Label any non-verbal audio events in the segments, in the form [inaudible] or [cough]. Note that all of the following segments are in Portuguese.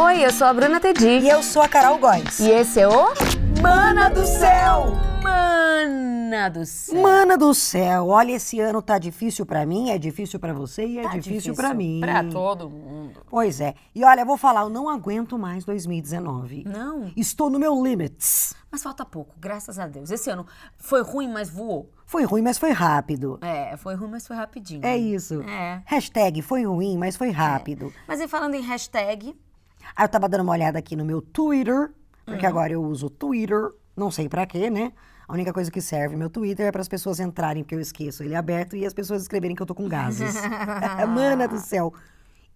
Oi, eu sou a Bruna Tedi. E eu sou a Carol Góes. E esse é o Mana do Céu! Mana do Céu. Mana do céu, olha, esse ano tá difícil pra mim, é difícil pra você e é Tá difícil, pra mim. Pra todo mundo. Pois é. E olha, eu vou falar, eu não aguento mais 2019. Não, Estou no meu limits. mas falta pouco, graças a Deus. Esse ano foi ruim, mas voou. Foi ruim, mas foi rápido. É, foi ruim, mas foi rapidinho. É isso. É. Hashtag foi ruim, mas foi rápido. Mas e falando em hashtag, Aí eu tava dando uma olhada aqui no meu Twitter, porque Uhum. agora eu uso Twitter, não sei pra quê, né? A única coisa que serve meu Twitter é para as pessoas entrarem, porque eu esqueço ele aberto, e as pessoas escreverem que eu tô com gases. [laughs] [laughs] Mana do céu.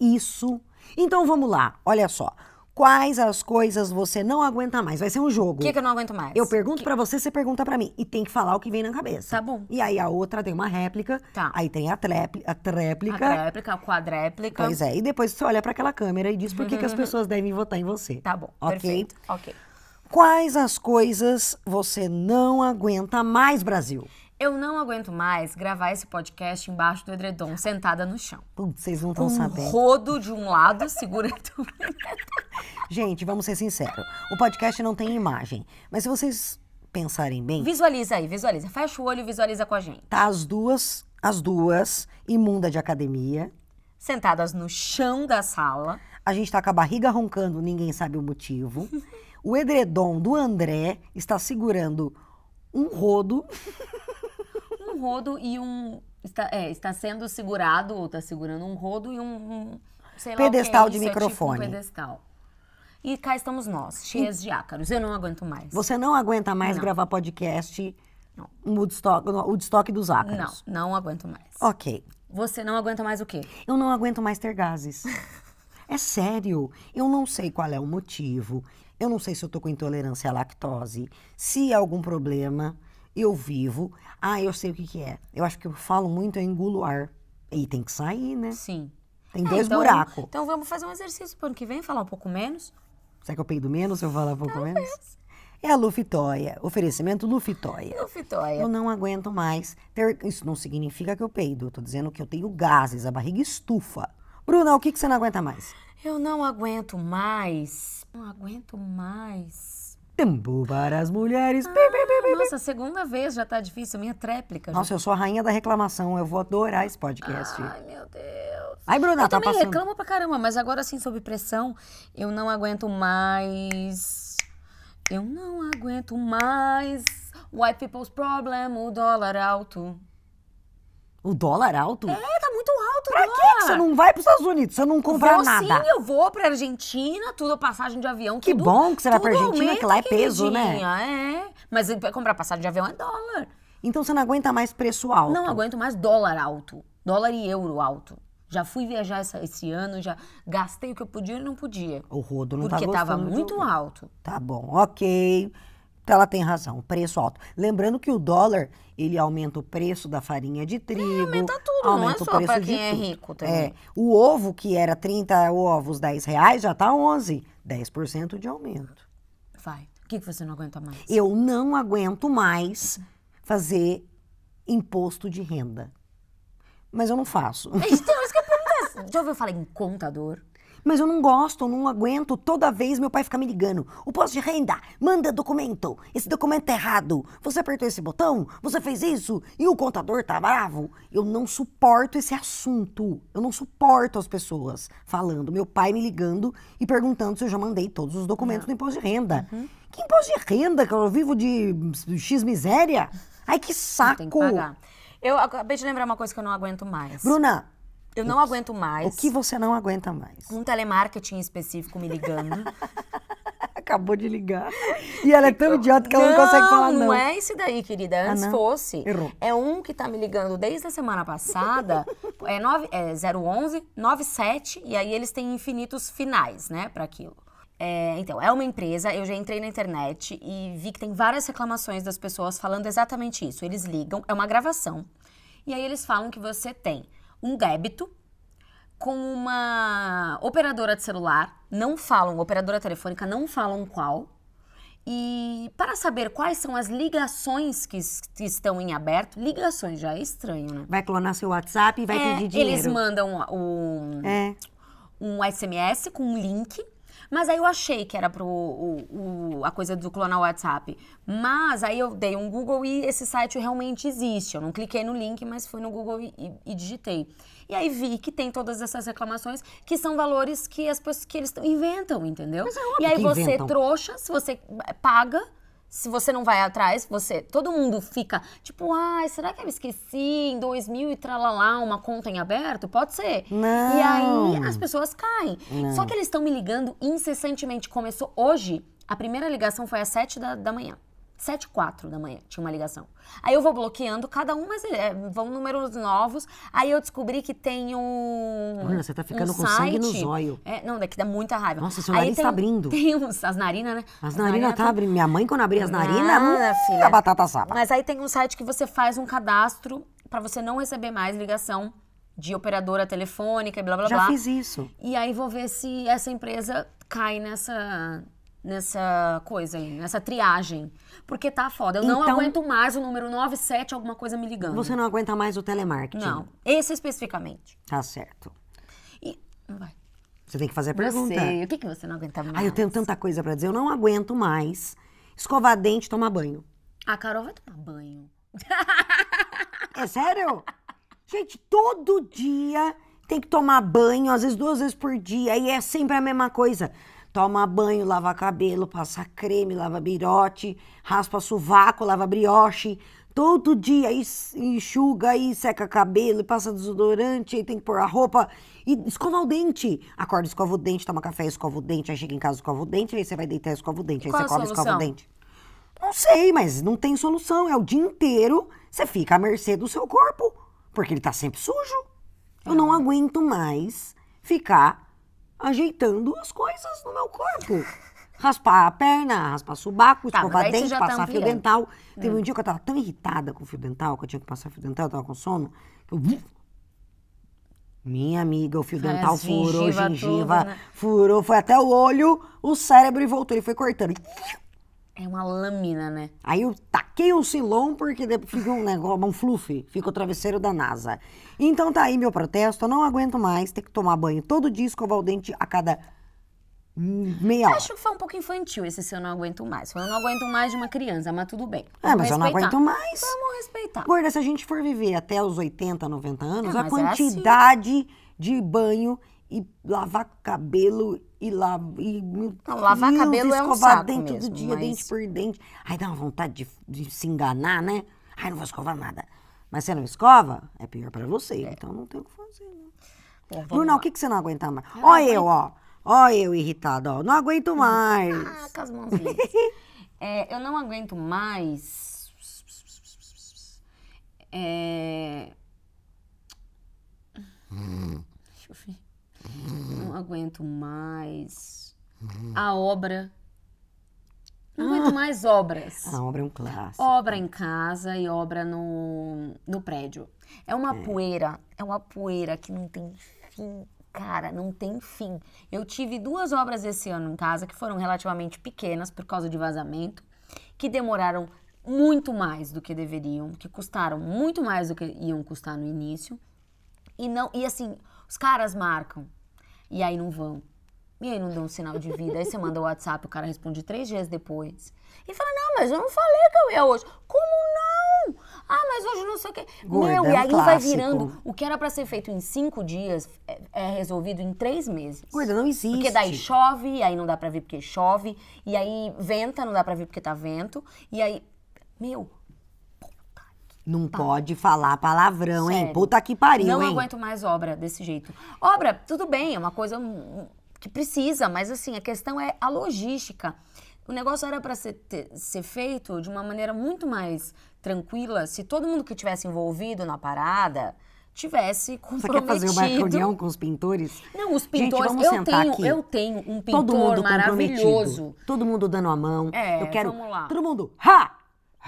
Isso. Então vamos lá, olha só. Quais as coisas você não aguenta mais? Vai ser um jogo. o que, que eu não aguento mais? Eu pergunto Que- pra você, você pergunta pra mim. E tem que falar o que vem na cabeça. Tá bom. E aí a outra tem uma réplica. Tá. Aí tem a, trépli- a A tréplica. tréplica, a quadréplica. Pois é. E depois você olha pra aquela câmera e diz por que, que as [laughs] pessoas devem votar em você. Tá bom, Ok? perfeito. Ok. Quais as coisas você não aguenta mais, Brasil? Eu não aguento mais gravar esse podcast embaixo do edredom, sentada no chão. Putz, vocês não estão um sabendo. rodo de um lado, segurando [laughs] Gente, vamos ser sinceros. O podcast não tem imagem. Mas se vocês pensarem bem, Visualiza aí, visualiza. Fecha o olho e visualiza com a gente. tá as duas, as duas, imunda de academia. Sentadas no chão da sala. A gente tá com a barriga roncando, ninguém sabe o motivo. [laughs] O edredom do André está segurando um rodo. [laughs] Rodo e um. Está, é, está sendo segurado, ou está segurando um rodo e um. um que é Pedestal de isso, é tipo um microfone. pedestal. E cá estamos nós, cheias de ácaros. Eu não aguento mais. Você não aguenta mais Não. gravar podcast Não. Woodstock, Woodstock dos Não, ácaros. não aguento mais. Ok. Você não aguenta mais o quê? Eu não aguento mais ter gases. É sério. Eu não sei qual é o motivo. Eu não sei se eu tô com intolerância à lactose. Se é algum problema, eu vivo. Ah, eu sei o que, que é. Eu acho que eu falo muito, eu engulo ar. E tem que sair, né? Sim. Tem É, dois então- buracos. Então vamos fazer um exercício pro ano que vem, falar um pouco menos. Será que eu peido menos se eu falar um pouco menos? É a Lufitóia. Oferecimento Lufitóia. Eu, Fitóia. Eu não aguento mais ter. Isso não significa que eu peido. Eu tô dizendo que eu tenho gases, a barriga estufa. Bruna, o que, que você não aguenta mais? Eu não aguento mais. Não aguento mais. Tempo para as mulheres. Pi. Nossa, segunda vez já tá difícil. Minha tréplica. já- Nossa, eu sou a rainha da reclamação. Eu vou adorar esse podcast. Ai, meu Deus. Ai, Bruna, eu tá também passando. reclamo pra caramba, mas agora assim, sob pressão, eu não aguento mais. Eu não aguento mais. White people's problem, o dólar alto. O dólar alto? É, tá muito alto o Pra que que você não vai para os Estados Unidos? Você não compra vou nada. sim, eu vou pra Argentina, tudo passagem de avião. Que tudo- bom que você vai pra tudo Argentina, que lá é peso, né? queridinha, É, mas pra comprar passagem de avião é dólar. Então você não aguenta mais preço alto. Não aguento mais dólar alto. Dólar e euro alto. Já fui viajar essa- esse ano, já gastei o que eu podia e não podia. O Rodo não porque tá tava gostando de muito ouvir. alto. Tá bom, ok. Então ela tem razão, preço alto. Lembrando que o dólar, ele aumenta o preço da farinha de trigo. aumenta tudo, não é aumenta o só de quem é rico também. É, o ovo, que era 30 ovos, 10 reais, já tá 11. 10% de aumento. Vai. O que, que você não aguenta mais? Eu não aguento mais fazer imposto de renda. Mas eu não faço. Então, isso que eu pergunto. [laughs] Já ouviu falar em contador? Mas eu não gosto, eu não aguento. Toda vez meu pai fica me ligando. O posto de renda, manda documento. Esse documento tá errado. Você apertou esse botão? Você fez isso? E o contador tá bravo? Eu não suporto esse assunto. Eu não suporto as pessoas falando. Meu pai me ligando e perguntando se eu já mandei todos os documentos do imposto de renda. Que imposto de renda? Que eu vivo de X miséria? Ai, que saco! Tem que pagar. Eu acabei de lembrar uma coisa que eu não aguento mais. Bruna, eu não aguento mais o que você não aguenta mais? um telemarketing específico me ligando. [laughs] Acabou de ligar. E ela é tão idiota que ela não, consegue falar não. Não é esse daí, querida. Antes não? fosse. Errou. É um que tá me ligando desde a semana passada. [laughs] é, nove, é 011 97 e aí eles têm infinitos finais, né, para aquilo. É, então, é uma empresa, eu já entrei na internet e vi que tem várias reclamações das pessoas falando exatamente isso. Eles ligam, é uma gravação. E aí eles falam que você tem um débito com uma operadora de celular, não falam, operadora telefônica, não falam qual. E para saber quais são as ligações que, que estão em aberto, ligações já é estranho, né? Vai clonar seu WhatsApp e vai É, pedir dinheiro. eles mandam um, É. um SMS com um link. Mas aí eu achei que era pro o- o- a coisa do clonar o WhatsApp. Mas aí eu dei um Google e esse site realmente existe. Eu não cliquei no link, mas fui no Google e, e- e digitei. E aí vi que tem todas essas reclamações que são valores que as pessoas que eles inventam, entendeu? Mas é óbvio e aí que você inventam. trouxa, se você paga, se você não vai atrás, você, todo mundo fica tipo, ai, será que eu esqueci em 2000 e tralalá uma conta em aberto? Pode ser. Não. E aí as pessoas caem. Só que eles estão me ligando incessantemente. Começou hoje, a primeira ligação foi às 7 da, da manhã. 7 e 4 da manhã tinha uma ligação. Aí eu vou bloqueando cada um, mas é, vão números novos. Aí eu descobri que tem um. Bruna, você tá ficando um com sangue no site- zóio. É, não, daqui dá muita raiva. Nossa, seu nariz tem, tá abrindo. [laughs] Tem uns, as narinas, né? As narinas tá tão- abrindo. Minha mãe, quando abria as narinas, hum, filha. a batata sapa. Mas aí tem um site que você faz um cadastro pra você não receber mais ligação de operadora telefônica e blá blá Já blá. fiz isso. E aí vou ver se essa empresa cai nessa nessa coisa aí, nessa triagem. Porque tá foda. Eu não Então- aguento mais o número 97 alguma coisa me ligando. Você não aguenta mais o telemarketing. Não, esse especificamente. Tá certo. E vai. Você tem que fazer a pergunta. Você, o que que você não aguenta mais? Ai, eu tenho tanta coisa pra dizer. Eu não aguento mais escovar dente e tomar banho. A Carol vai tomar banho. É sério? Gente, todo dia tem que tomar banho, às vezes duas vezes por dia, e é sempre a mesma coisa. Toma banho, lava cabelo, passa creme, lava birote, raspa sovaco, lava brioche. Todo dia aí enxuga, aí seca cabelo, e passa desodorante, aí tem que pôr a roupa e escova o dente. Acorda, escova o dente, toma café, escova o dente, aí chega em casa, escova o dente, aí você vai deitar, escova o dente, aí Qual você a come, escova o dente. Não sei, mas não tem solução. É o dia inteiro, você fica à mercê do seu corpo, porque ele tá sempre sujo. Eu É. não aguento mais ficar ajeitando as coisas no meu corpo. Raspar a perna, raspar subaco, Tá, escovar dente, tá passar fio ampliando. dental. Teve um dia que eu tava tão irritada com o fio dental, que eu tinha que passar fio dental, eu tava com sono. que eu... Minha amiga, o fio dental furou, gengiva gengiva, tudo, né? furou, foi até o olho, o cérebro e voltou, ele foi cortando. É uma lâmina, né? Aí eu taquei o silon porque depois fica um negócio, um fluff, fica o travesseiro da NASA. Então tá aí meu protesto, eu não aguento mais ter que tomar banho todo dia, escovar o dente a cada meia hora. Acho que foi um pouco infantil esse se eu não aguento mais. Foi eu não aguento mais de uma criança, mas tudo bem. É, Vamos mas eu não respeitar. aguento mais. Vamos respeitar. Gorda, se a gente for viver até os 80, 90 anos, É, a mas é assim. quantidade de banho e lavar cabelo e lavar. E, Não, lavar Deus, cabelo é um escovar saco dente mesmo, todo dia, mas- dente por dente. Aí dá uma vontade de, de se enganar, né? Ai, não vou escovar nada. Mas você não escova, é pior pra você. Então não tem o que fazer, né? Bom, lá. o que, que você não aguenta mais? Ó eu, ó. Ó eu irritada, ó. Não aguento mais. [laughs] Ah, com as mãozinhas. [laughs] É, eu não aguento mais. É... Deixa eu ver. Não aguento mais. A obra. Não aguento mais obras. A obra é um clássico. Obra em casa e obra no, no prédio. É uma poeira, é uma poeira que não tem fim, cara, não tem fim. Eu tive duas obras esse ano em casa que foram relativamente pequenas por causa de vazamento, que demoraram muito mais do que deveriam, que custaram muito mais do que iam custar no início. E não, e assim, os caras marcam e aí não vão. E aí não dão um sinal de vida. Aí você manda o WhatsApp, o cara responde três dias depois. E fala, não, mas eu não falei que eu ia hoje. Como não? Ah, mas hoje não sei o quê. Gorda, Meu, é e um aí vai virando. O que era pra ser feito em cinco dias é, é resolvido em três meses. Gorda, não existe. Porque daí chove, aí não dá pra vir porque chove. E aí venta, não dá pra vir porque tá vento. E aí, meu, Não pode falar palavrão, hein? Sério. Puta que pariu, não hein? aguento mais obra desse jeito. Obra, tudo bem, é uma coisa hum, que precisa, mas assim, a questão é a logística. O negócio era para ser, ser feito de uma maneira muito mais tranquila se todo mundo que tivesse envolvido na parada tivesse Você comprometido. quer fazer uma reunião com os pintores? Não, os Gente, pintores, vamos eu sentar tenho, aqui. eu tenho um pintor Todo mundo maravilhoso. Todo mundo dando a mão. É, Eu quero. vamos lá. Todo mundo. Ha!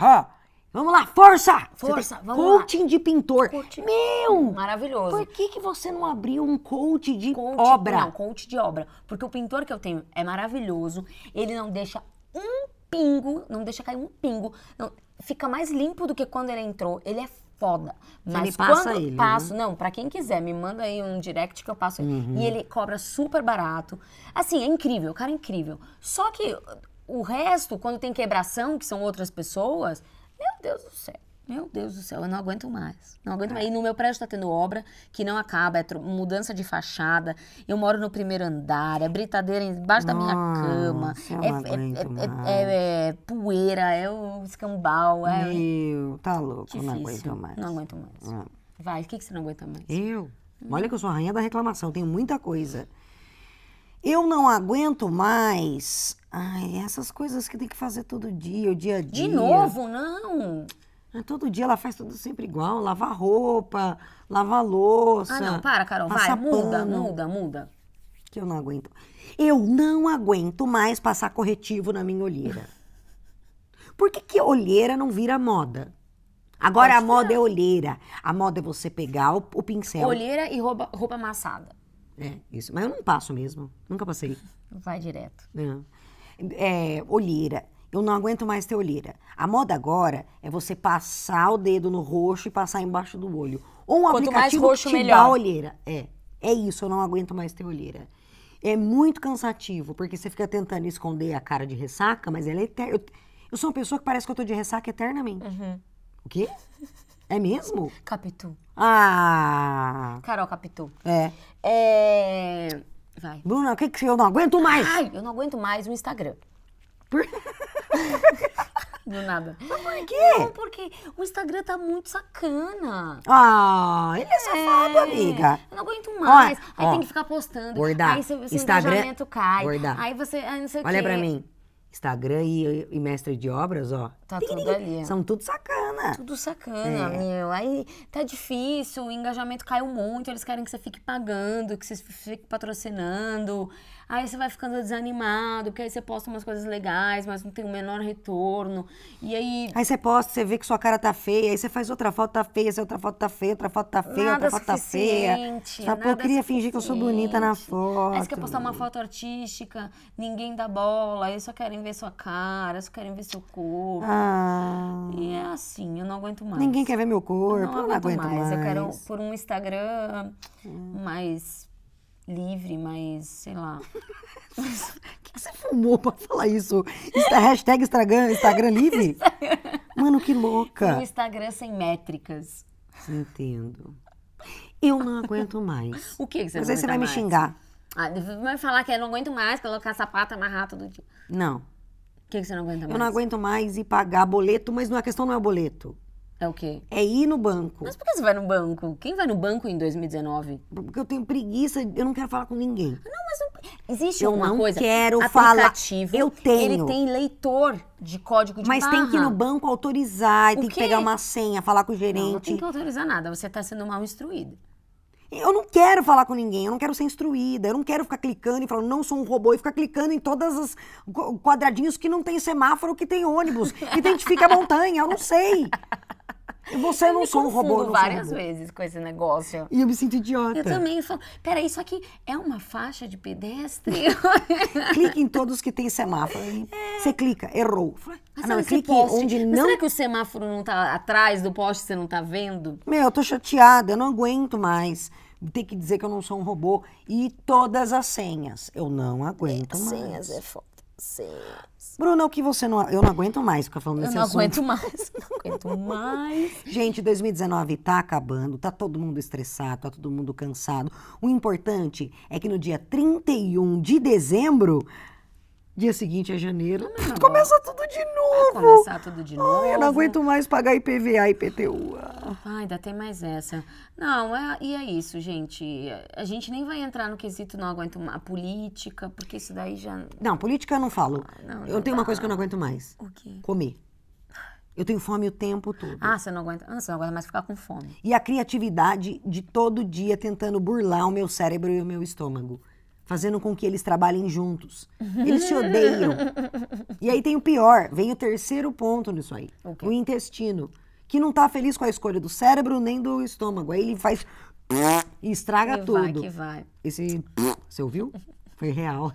Ha! Vamos lá, força! Força, vamos lá. Coaching de pintor. Coaching. Meu! Maravilhoso. Por que, que você não abriu um coach de Coach- obra? Não, coach de obra. Porque o pintor que eu tenho é maravilhoso. Ele não deixa um pingo, não deixa cair um pingo. Não, fica mais limpo do que quando ele entrou. Ele é foda. Mas me passa quando ele, né? passo, não, pra quem quiser, me manda aí um direct que eu passo ele. Uhum. E ele cobra super barato. Assim, é incrível, o cara é incrível. Só que o resto, quando tem quebração, que são outras pessoas, meu Deus do céu. Meu Deus do céu, eu não aguento mais. Não aguento mais. E no meu prédio tá tendo obra que não acaba, é mudança de fachada. Eu moro no primeiro andar, é britadeira embaixo da minha cama. É, é- é- é- é- é poeira, é o escambau, é Meu, tá louco, eu não difícil. aguento mais. Não aguento mais. Ah. Vai, o que, que você não aguenta mais? Eu? Olha que eu sou a rainha da reclamação, tenho muita coisa. Eu não aguento mais. Ai, essas coisas que tem que fazer todo dia, o dia a dia. De novo, não. Ah, Todo dia ela faz tudo sempre igual. Lavar roupa, lavar louça. Ah, não, para, Carol, vai, passar muda, pano, muda, muda. Que eu não aguento. Eu não aguento mais passar corretivo na minha olheira. Por que, que olheira não vira moda? Agora Pode a moda é olheira. A moda é você pegar o, o pincel. Olheira e roupa, roupa amassada. É, isso. Mas eu não passo mesmo. Nunca passei. [laughs] Vai direto. Não. É, olheira. Eu não aguento mais ter olheira. A moda agora é você passar o dedo no roxo e passar embaixo do olho. Ou um Quanto mais aplicativo roxo, que te melhor. dá olheira. É. É isso, eu não aguento mais ter olheira. É muito cansativo, porque você fica tentando esconder a cara de ressaca, mas ela é eterna. Eu, eu sou uma pessoa que parece que eu tô de ressaca eternamente. Uhum. O quê? [laughs] É mesmo? Capitu. Ah! Carol Capitu. É. É... Vai. Bruna, o que que eu não aguento mais? Ai, eu não aguento mais o Instagram. Por- [laughs] Do nada. Por quê? Não, porque o Instagram tá muito sacana. Ah, ele é safado, amiga. Eu não aguento mais. aí ó, tem que ficar postando. Gorda, aí seu, seu Instagram- engajamento cai. Gorda. Aí você. Aí não sei o Olha quê. pra mim. Instagram e, e mestre de obras, ó. Tá tudo ali. São tudo sacana. Tudo sacana, É. meu. Aí tá difícil, o engajamento caiu muito, eles querem que você fique pagando, que você fique patrocinando. Aí você vai ficando desanimado, porque aí você posta umas coisas legais, mas não tem o menor retorno. E aí. Aí você posta, você vê que sua cara tá feia, aí você faz outra foto tá feia, essa outra foto tá feia, outra foto tá feia, Nada outra foto tá feia. Só, pô, eu queria fingir que eu sou bonita na foto. Aí você quer postar uma foto artística, ninguém dá bola, aí só querem ver sua cara, só querem ver seu corpo. Ah, E é assim, eu não aguento mais. ninguém quer ver meu corpo, Eu não eu não aguento, aguento mais. mais. Eu quero por um Instagram mais livre, mais, sei lá. O [laughs] que, que você fumou pra falar isso? Insta, hashtag Instagram, Instagram livre? Mano, que Um louca. Instagram sem métricas. Entendo. Eu não aguento mais. O que, que você Mas não aí você vai me mais? xingar. Ah, vai falar que eu não aguento mais colocar sapato amarrar todo dia. Não. O que, que você não aguenta mais? Eu não aguento mais ir pagar boleto, mas não, a questão não é o boleto. É o quê? É ir no banco. Mas por que você vai no banco? Quem vai no banco em 2019? Porque eu tenho preguiça, eu não quero falar com ninguém. Não, mas não... existe Eu uma não coisa. quero falar. aplicativo, Eu tenho. Ele tem leitor de código de Mas barra. tem que ir no banco autorizar, e tem que pegar uma senha, falar com o Não, não gerente. tem que autorizar nada. Você tá sendo mal instruído. Eu não quero falar com ninguém, eu não quero ser instruída, eu não quero ficar clicando e falando, não sou um robô, e ficar clicando em todos os qu- quadradinhos que não tem semáforo, que tem ônibus, que identifica a montanha, eu não sei. E você não me sou um robô, eu não sou um várias robô. vezes com esse negócio. E eu me sinto idiota. Eu também falo, peraí, isso aqui é uma faixa de pedestre? [laughs] Clique em todos que tem semáforo. Aí Você clica, errou. Ah, não, é clique poste? onde Mas não. Será que o semáforo não tá atrás do poste você não tá vendo? Meu, eu tô chateada, eu não aguento mais ter que dizer que eu não sou um robô. E todas as senhas. Eu não aguento mais. é foda. Senhas. Bruna, o que você não. Eu não aguento mais ficar falando Eu desse não assunto. aguento mais. [laughs] Não aguento mais. Gente, 2019 tá acabando, tá todo mundo estressado, tá todo mundo cansado. O importante é que no dia 31 de dezembro, dia seguinte é janeiro, começa tudo de novo. Começar tudo de novo. Ai, eu não aguento mais pagar IPVA e IPTU. Ai, ainda tem mais essa. Não, é, e é isso, gente. A gente nem vai entrar no quesito não aguento mais. A política, porque isso daí já. Não, política eu não falo. não, eu não tenho uma dá. coisa que eu não aguento mais: O quê? comer. Eu tenho fome o tempo todo. Ah, você não aguenta. Ah, você não aguenta mais ficar com fome. E a criatividade de todo dia tentando burlar o meu cérebro e o meu estômago. Fazendo com que eles trabalhem juntos. Eles se odeiam. E aí tem o pior, vem o terceiro ponto nisso aí. O quê? O intestino. Que não tá feliz com a escolha do cérebro nem do estômago. Aí ele faz e estraga que tudo. vai, que vai. Esse. Você ouviu? Foi real.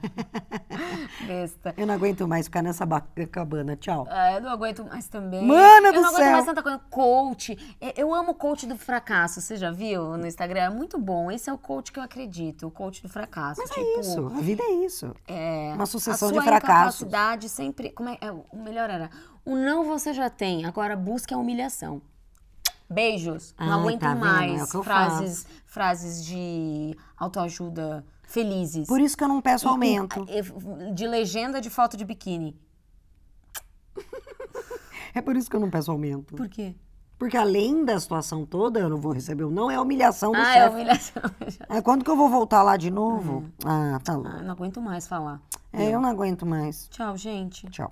[laughs] Besta. Eu não aguento mais ficar nessa ba- cabana. Tchau. Ah, eu não aguento mais também. Mana eu do não aguento céu. mais tanta coisa. Coach. É, Eu amo o coach do fracasso. Você já viu no Instagram? É muito bom. Esse é o coach que eu acredito. O coach do fracasso. Mas tipo, é isso. A vida é isso. É, Uma sucessão a de sua fracassos. incapacidade sempre. Como é, é, o melhor era. O não você já tem. Agora busque a humilhação. Beijos. Não aguento tá vendo? mais É eu frases, frases de autoajuda felizes. Por isso que eu não peço E- aumento. de legenda de foto de biquíni. [laughs] É por isso que eu não peço aumento. Por quê? Porque além da situação toda, eu não vou receber o não, é a humilhação do Ah, é chefe. humilhação. Ah, quando que eu vou voltar lá de novo? Ah, tá louco. Ah, não aguento mais falar. É, eu não aguento mais. Tchau, gente. Tchau.